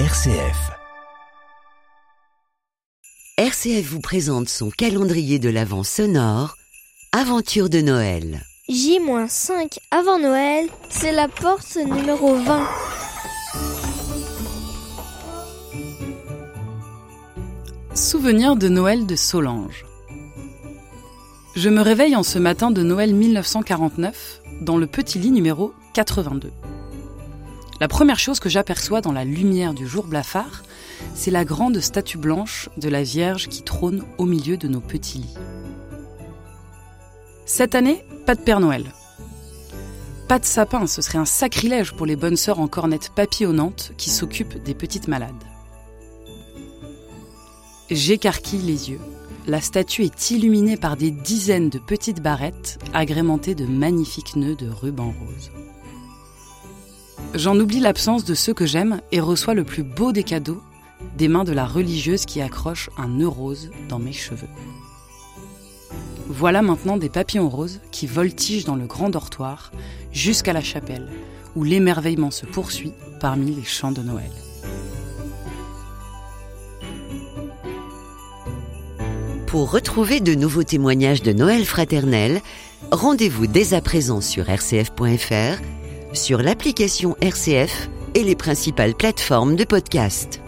RCF. RCF vous présente son calendrier de l'Avent sonore, Aventure de Noël. J-5 avant Noël, c'est la porte numéro 20. Souvenir de Noël de Solange. Je me réveille en ce matin de Noël 1949 dans le petit lit numéro 82. La première chose que j'aperçois dans la lumière du jour blafard, c'est la grande statue blanche de la Vierge qui trône au milieu de nos petits lits. Cette année, pas de Père Noël. Pas de sapin, ce serait un sacrilège pour les bonnes sœurs en cornette papillonnante qui s'occupent des petites malades. J'écarquille les yeux. La statue est illuminée par des dizaines de petites barrettes agrémentées de magnifiques nœuds de ruban rose. J'en oublie l'absence de ceux que j'aime et reçois le plus beau des cadeaux, des mains de la religieuse qui accroche un nœud rose dans mes cheveux. Voilà maintenant des papillons roses qui voltigent dans le grand dortoir jusqu'à la chapelle, où l'émerveillement se poursuit parmi les chants de Noël. Pour retrouver de nouveaux témoignages de Noël fraternel, rendez-vous dès à présent sur rcf.fr, sur l'application RCF et les principales plateformes de podcast.